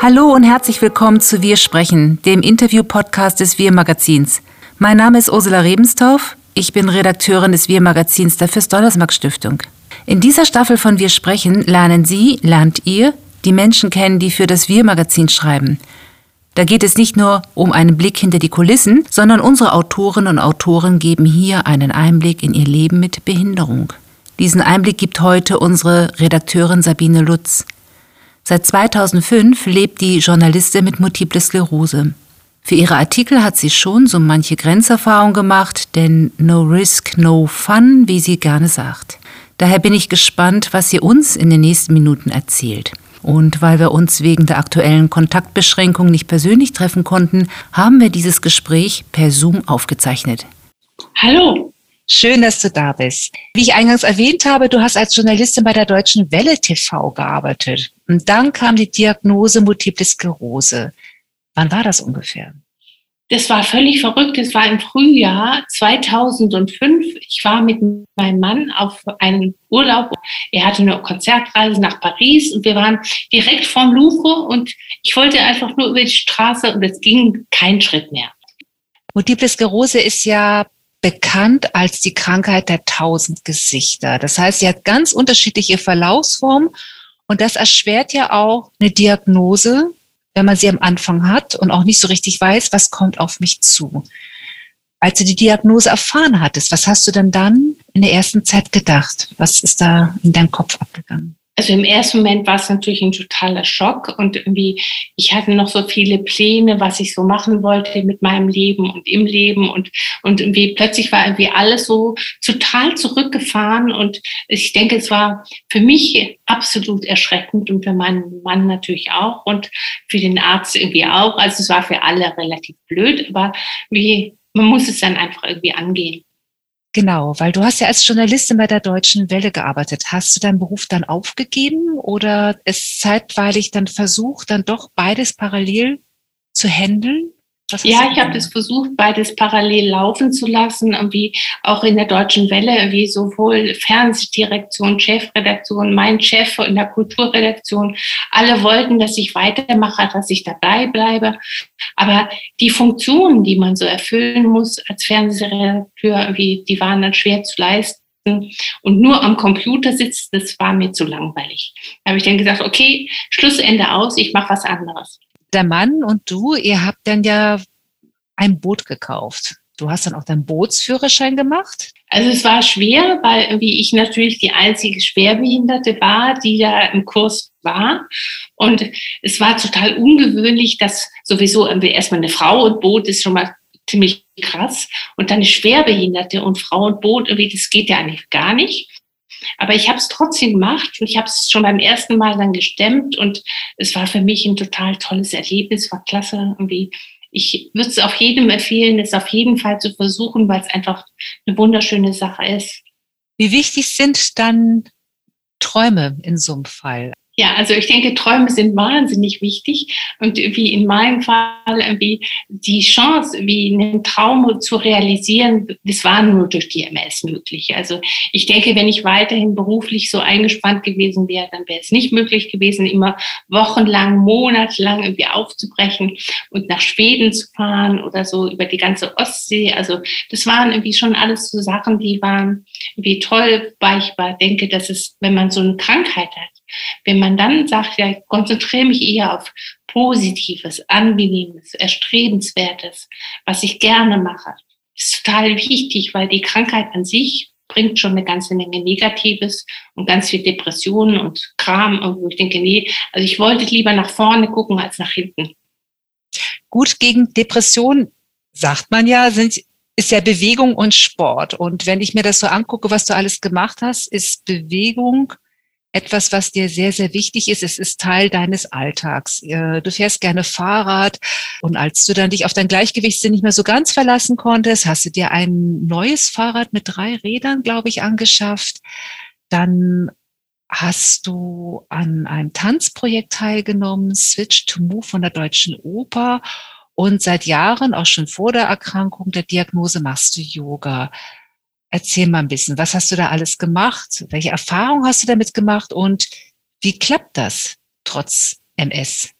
Hallo und herzlich willkommen zu Wir sprechen, dem Interview-Podcast des Wir Magazins. Mein Name ist Ursula Rebenstorff. Ich bin Redakteurin des Wir Magazins der Fürst-Donnersmarck Stiftung. In dieser Staffel von Wir sprechen lernen Sie, lernt ihr die Menschen kennen, die für das Wir Magazin schreiben. Da geht es nicht nur um einen Blick hinter die Kulissen, sondern unsere Autorinnen und Autoren geben hier einen Einblick in ihr Leben mit Behinderung. Diesen Einblick gibt heute unsere Redakteurin Sabine Lutz. Seit 2005 lebt die Journalistin mit Multiple Sklerose. Für ihre Artikel hat sie schon so manche Grenzerfahrung gemacht, denn no risk, no fun, wie sie gerne sagt. Daher bin ich gespannt, was sie uns in den nächsten Minuten erzählt. Und weil wir uns wegen der aktuellen Kontaktbeschränkung nicht persönlich treffen konnten, haben wir dieses Gespräch per Zoom aufgezeichnet. Hallo. Schön, dass du da bist. Wie ich eingangs erwähnt habe, du hast als Journalistin bei der Deutschen Welle TV gearbeitet. Und dann kam die Diagnose Multiple Sklerose. Wann war das ungefähr? Das war völlig verrückt. Das war im Frühjahr 2005. Ich war mit meinem Mann auf einem Urlaub. Er hatte eine Konzertreise nach Paris und wir waren direkt vom Louvre und ich wollte einfach nur über die Straße und es ging kein Schritt mehr. Multiple Sklerose ist ja bekannt als die Krankheit der tausend Gesichter. Das heißt, sie hat ganz unterschiedliche Verlaufsformen und das erschwert ja auch eine Diagnose, wenn man sie am Anfang hat und auch nicht so richtig weiß, was kommt auf mich zu. Als du die Diagnose erfahren hattest, was hast du denn dann in der ersten Zeit gedacht? Was ist da in deinem Kopf abgegangen? Also im ersten Moment war es natürlich ein totaler Schock und irgendwie, ich hatte noch so viele Pläne, was ich so machen wollte mit meinem Leben und im Leben und, und irgendwie plötzlich war irgendwie alles so total zurückgefahren und ich denke, es war für mich absolut erschreckend und für meinen Mann natürlich auch und für den Arzt irgendwie auch. Also es war für alle relativ blöd, aber wie, man muss es dann einfach irgendwie angehen. Genau, weil du hast ja als Journalistin bei der Deutschen Welle gearbeitet. Hast du deinen Beruf dann aufgegeben oder es zeitweilig dann versucht, dann doch beides parallel zu handeln? Ja, ich habe das versucht, beides parallel laufen zu lassen, irgendwie auch in der Deutschen Welle, wie sowohl Fernsehdirektion, Chefredaktion, mein Chef in der Kulturredaktion, alle wollten, dass ich weitermache, dass ich dabei bleibe. Aber die Funktionen, die man so erfüllen muss als Fernsehredakteur, irgendwie, die waren dann schwer zu leisten und nur am Computer sitzt, das war mir zu langweilig. Da habe ich dann gesagt, okay, Schlussende aus, ich mache was anderes der Mann und du, ihr habt dann ja ein Boot gekauft. Du hast dann auch deinen Bootsführerschein gemacht? Also es war schwer, weil wie ich natürlich die einzige Schwerbehinderte war, die da im Kurs war. Und es war total ungewöhnlich, dass sowieso erstmal eine Frau und Boot ist schon mal ziemlich krass. Und dann eine Schwerbehinderte und Frau und Boot, irgendwie, das geht ja eigentlich gar nicht. Aber ich habe es trotzdem gemacht und ich habe es schon beim ersten Mal dann gestemmt und es war für mich ein total tolles Erlebnis, war klasse irgendwie. Ich würde es auf jedem empfehlen, es auf jeden Fall zu versuchen, weil es einfach eine wunderschöne Sache ist. Wie wichtig sind dann Träume in so einem Fall? Ja, also ich denke, Träume sind wahnsinnig wichtig und wie in meinem Fall, wie die Chance, wie einen Traum zu realisieren, das war nur durch die MS möglich. Also ich denke, wenn ich weiterhin beruflich so eingespannt gewesen wäre, dann wäre es nicht möglich gewesen, immer wochenlang, monatelang irgendwie aufzubrechen und nach Schweden zu fahren oder so über die ganze Ostsee. Also das waren irgendwie schon alles so Sachen, die waren irgendwie toll, weil ich denke, dass es, wenn man so eine Krankheit hat, wenn man dann sagt, ja, ich konzentriere mich eher auf Positives, Angenehmes, Erstrebenswertes, was ich gerne mache, ist total wichtig, weil die Krankheit an sich bringt schon eine ganze Menge Negatives und ganz viel Depressionen und Kram. Und ich denke, nee, also ich wollte lieber nach vorne gucken als nach hinten. Gut, gegen Depressionen, sagt man ja, sind, ist ja Bewegung und Sport. Und wenn ich mir das so angucke, was du alles gemacht hast, ist Bewegung etwas, was dir sehr, sehr wichtig ist. Es ist Teil deines Alltags. Du fährst gerne Fahrrad und als du dann dich auf dein Gleichgewichtssinn nicht mehr so ganz verlassen konntest, hast du dir ein neues Fahrrad mit drei Rädern, glaube ich, angeschafft. Dann hast du an einem Tanzprojekt teilgenommen, Switch to Move von der Deutschen Oper. Und seit Jahren, auch schon vor der Erkrankung der Diagnose, machst du Yoga. Erzähl mal ein bisschen, was hast du da alles gemacht? Welche Erfahrungen hast du damit gemacht und wie klappt das trotz MS?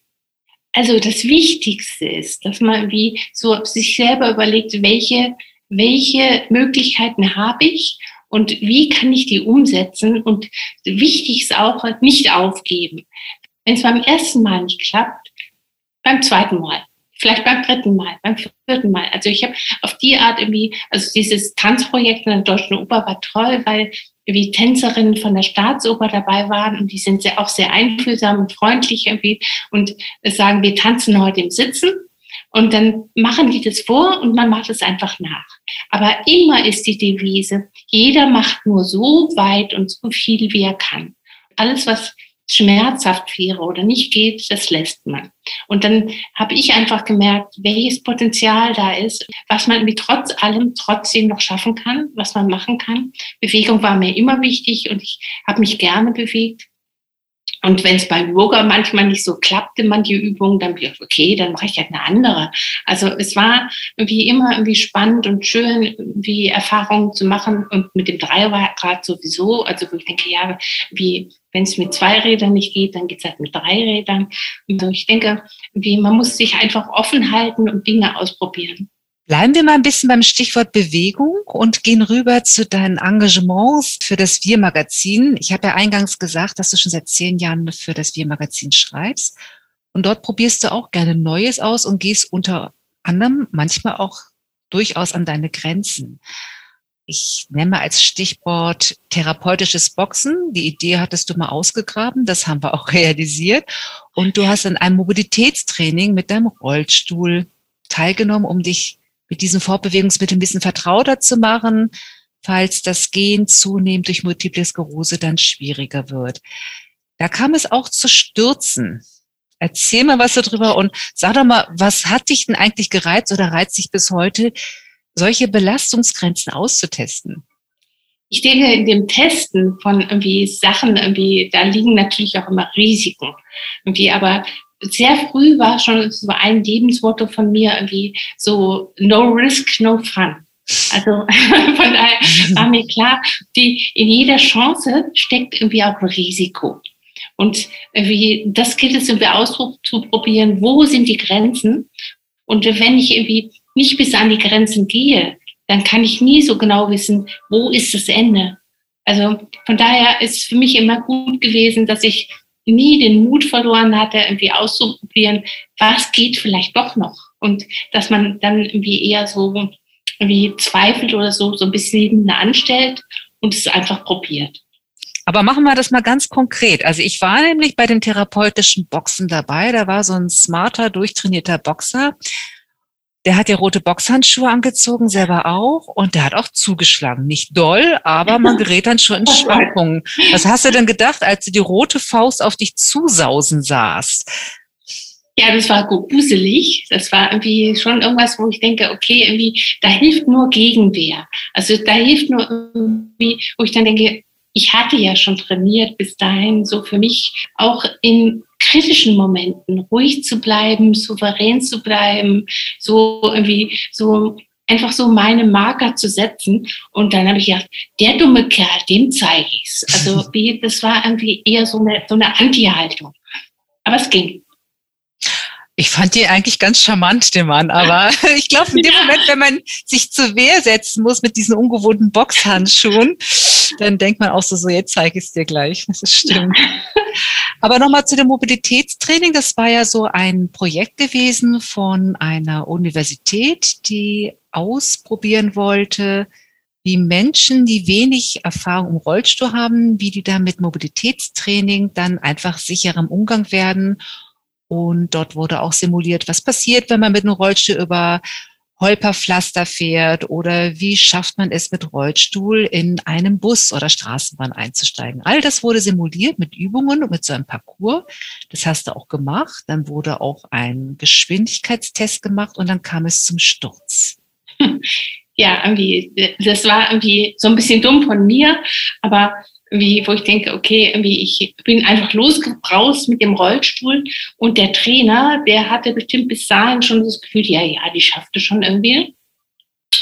Also das Wichtigste ist, dass man wie so sich selber überlegt, welche, welche Möglichkeiten habe ich und wie kann ich die umsetzen und wichtig ist auch, nicht aufgeben. Wenn es beim ersten Mal nicht klappt, beim zweiten Mal, vielleicht beim dritten Mal, beim vierten Mal. Also ich habe auf die Art irgendwie, also dieses Tanzprojekt in der Deutschen Oper war toll, weil wie Tänzerinnen von der Staatsoper dabei waren und die sind sehr, auch sehr einfühlsam und freundlich irgendwie und sagen, wir tanzen heute im Sitzen und dann machen die das vor und man macht es einfach nach. Aber immer ist die Devise, jeder macht nur so weit und so viel, wie er kann. Alles, was schmerzhaft wäre oder nicht geht, das lässt man. Und dann habe ich einfach gemerkt, welches Potenzial da ist, was man mit trotz allem trotzdem noch schaffen kann, was man machen kann. Bewegung war mir immer wichtig und ich habe mich gerne bewegt. Und wenn es beim Yoga manchmal nicht so klappte, manche Übungen, dann bin ich, okay, dann mache ich halt eine andere. Also es war irgendwie immer irgendwie spannend und schön, wie Erfahrungen zu machen und mit dem Dreirad sowieso. Also wo ich denke, ja, wie wenn es mit zwei Rädern nicht geht, dann geht es halt mit drei Rädern. Also ich denke, man muss sich einfach offen halten und Dinge ausprobieren. Bleiben wir mal ein bisschen beim Stichwort Bewegung und gehen rüber zu deinen Engagements für das Wir-Magazin. Ich habe ja eingangs gesagt, dass du schon seit zehn Jahren für das Wir-Magazin schreibst. Und dort probierst du auch gerne Neues aus und gehst unter anderem manchmal auch durchaus an deine Grenzen. Ich nenne als Stichwort therapeutisches Boxen. Die Idee hattest du mal ausgegraben, das haben wir auch realisiert. Und du hast in einem Mobilitätstraining mit deinem Rollstuhl teilgenommen, um dich mit diesen Fortbewegungsmitteln ein bisschen vertrauter zu machen, falls das Gehen zunehmend durch Multiple Sklerose dann schwieriger wird. Da kam es auch zu Stürzen. Erzähl mal was darüber und sag doch mal, was hat dich denn eigentlich gereizt oder reizt dich bis heute, solche Belastungsgrenzen auszutesten? Ich denke, in dem Testen von irgendwie Sachen, irgendwie, da liegen natürlich auch immer Risiken. Irgendwie, aber sehr früh war schon so ein Lebensmotto von mir irgendwie so no risk, no fun. Also von daher war mir klar, die, in jeder Chance steckt irgendwie auch ein Risiko. Und irgendwie, das gilt es irgendwie auszuprobieren, wo sind die Grenzen? Und wenn ich irgendwie nicht bis an die Grenzen gehe, dann kann ich nie so genau wissen, wo ist das Ende. Also von daher ist es für mich immer gut gewesen, dass ich nie den Mut verloren hatte, irgendwie auszuprobieren, was geht vielleicht doch noch. Und dass man dann irgendwie eher so irgendwie zweifelt oder so, so ein bisschen anstellt und es einfach probiert. Aber machen wir das mal ganz konkret. Also ich war nämlich bei dem therapeutischen Boxen dabei. Da war so ein smarter, durchtrainierter Boxer, der hat ja rote Boxhandschuhe angezogen, selber auch, und der hat auch zugeschlagen. Nicht doll, aber man gerät dann schon in Schwankungen. Was hast du denn gedacht, als du die rote Faust auf dich zusausen sahst? Ja, das war gruselig. Das war irgendwie schon irgendwas, wo ich denke, okay, irgendwie, da hilft nur Gegenwehr. Also da hilft nur irgendwie, wo ich dann denke, ich hatte ja schon trainiert bis dahin, so für mich auch in kritischen Momenten ruhig zu bleiben, souverän zu bleiben, so irgendwie so einfach so meine Marker zu setzen. Und dann habe ich gedacht, der dumme Kerl, dem zeige ich's. Also wie, das war irgendwie eher so eine, so eine Anti-Haltung. Aber es ging. Ich fand die eigentlich ganz charmant, den Mann, aber ich glaube, in dem. Moment, wenn man sich zur Wehr setzen muss mit diesen ungewohnten Boxhandschuhen, dann denkt man auch so, so jetzt zeige ich es dir gleich. Das ist stimmt. Aber nochmal zu dem Mobilitätstraining. Das war ja so ein Projekt gewesen von einer Universität, die ausprobieren wollte, wie Menschen, die wenig Erfahrung im Rollstuhl haben, wie die da mit Mobilitätstraining dann einfach sicherem Umgang werden und dort wurde auch simuliert, was passiert, wenn man mit einem Rollstuhl über Holperpflaster fährt oder wie schafft man es mit Rollstuhl in einem Bus oder Straßenbahn einzusteigen. All das wurde simuliert mit Übungen und mit so einem Parcours. Das hast du auch gemacht. Dann wurde auch ein Geschwindigkeitstest gemacht und dann kam es zum Sturz. Ja, irgendwie, das war irgendwie so ein bisschen dumm von mir, aber wie, wo ich denke, okay, irgendwie ich bin einfach losgebraust mit dem Rollstuhl und der Trainer, der hatte bestimmt bis dahin schon das Gefühl, ja, ja, die schaffte schon irgendwie.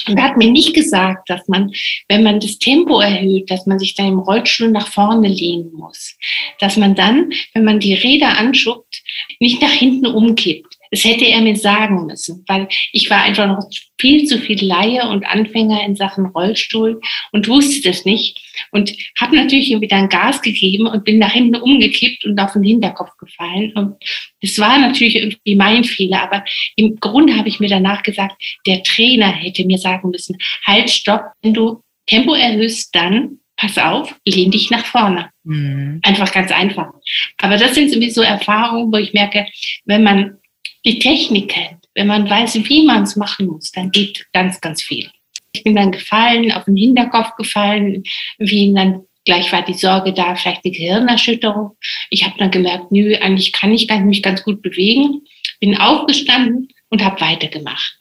Und er hat mir nicht gesagt, dass man, wenn man das Tempo erhöht, dass man sich dann im Rollstuhl nach vorne lehnen muss. Dass man dann, wenn man die Räder anschubt, nicht nach hinten umkippt. Das hätte er mir sagen müssen, weil ich war einfach noch viel zu viel Laie und Anfänger in Sachen Rollstuhl und wusste das nicht und habe natürlich irgendwie dann Gas gegeben und bin nach hinten umgekippt und auf den Hinterkopf gefallen. Und das war natürlich irgendwie mein Fehler, aber im Grunde habe ich mir danach gesagt, der Trainer hätte mir sagen müssen, halt, stopp, wenn du Tempo erhöhst, dann pass auf, lehn dich nach vorne. Mhm. Einfach ganz einfach. Aber das sind sowieso Erfahrungen, wo ich merke, wenn man die Technik kennt, wenn man weiß, wie man es machen muss, dann geht ganz, ganz viel. Ich bin dann gefallen, auf den Hinterkopf gefallen, wie dann gleich war die Sorge da, vielleicht eine Gehirnerschütterung. Ich habe dann gemerkt, nö, eigentlich kann ich mich ganz gut bewegen. Bin aufgestanden und habe weitergemacht.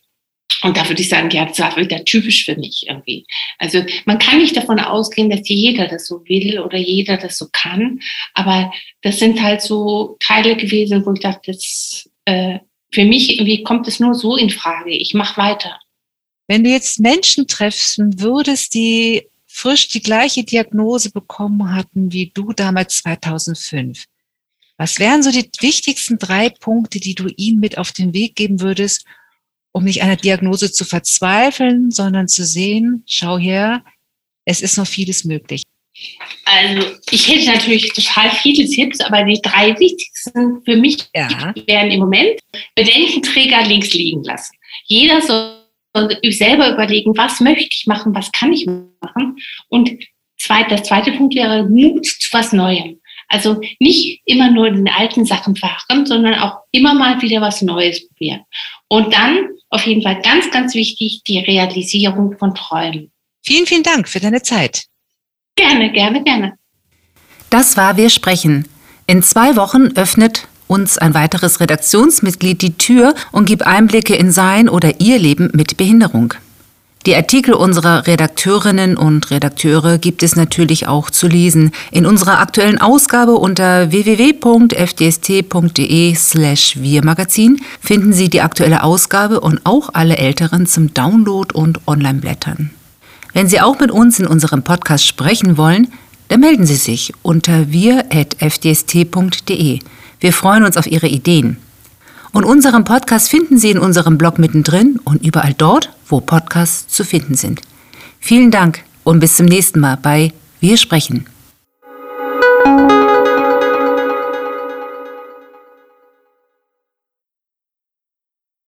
Und da würde ich sagen, ja, das war wieder typisch für mich irgendwie. Also man kann nicht davon ausgehen, dass jeder das so will oder jeder das so kann. Aber das sind halt so Teile gewesen, wo ich dachte, das äh, für mich irgendwie kommt es nur so in Frage. Ich mache weiter. Wenn du jetzt Menschen treffen würdest, die frisch die gleiche Diagnose bekommen hatten wie du damals 2005, was wären so die wichtigsten drei Punkte, die du ihnen mit auf den Weg geben würdest, um nicht einer Diagnose zu verzweifeln, sondern zu sehen, schau her, es ist noch vieles möglich. Also ich hätte natürlich total viele Tipps, aber die drei wichtigsten für mich ja. wären im Moment Bedenkenträger links liegen lassen. Jeder soll selber überlegen, was möchte ich machen, was kann ich machen. Und zweit, der zweite Punkt wäre Mut zu was Neuem. Also nicht immer nur in den alten Sachen fahren, sondern auch immer mal wieder was Neues probieren. Und dann auf jeden Fall ganz, ganz wichtig, die Realisierung von Träumen. Vielen, vielen Dank für deine Zeit. Gerne, gerne, gerne. Das war Wir sprechen. In zwei Wochen öffnet uns ein weiteres Redaktionsmitglied die Tür und gibt Einblicke in sein oder ihr Leben mit Behinderung. Die Artikel unserer Redakteurinnen und Redakteure gibt es natürlich auch zu lesen. In unserer aktuellen Ausgabe unter www.fdst.de slash wirmagazin finden Sie die aktuelle Ausgabe und auch alle älteren zum Download und Online-Blättern. Wenn Sie auch mit uns in unserem Podcast sprechen wollen, dann melden Sie sich unter wir.fdst.de. Wir freuen uns auf Ihre Ideen. Und unseren Podcast finden Sie in unserem Blog mittendrin und überall dort, wo Podcasts zu finden sind. Vielen Dank und bis zum nächsten Mal bei Wir sprechen.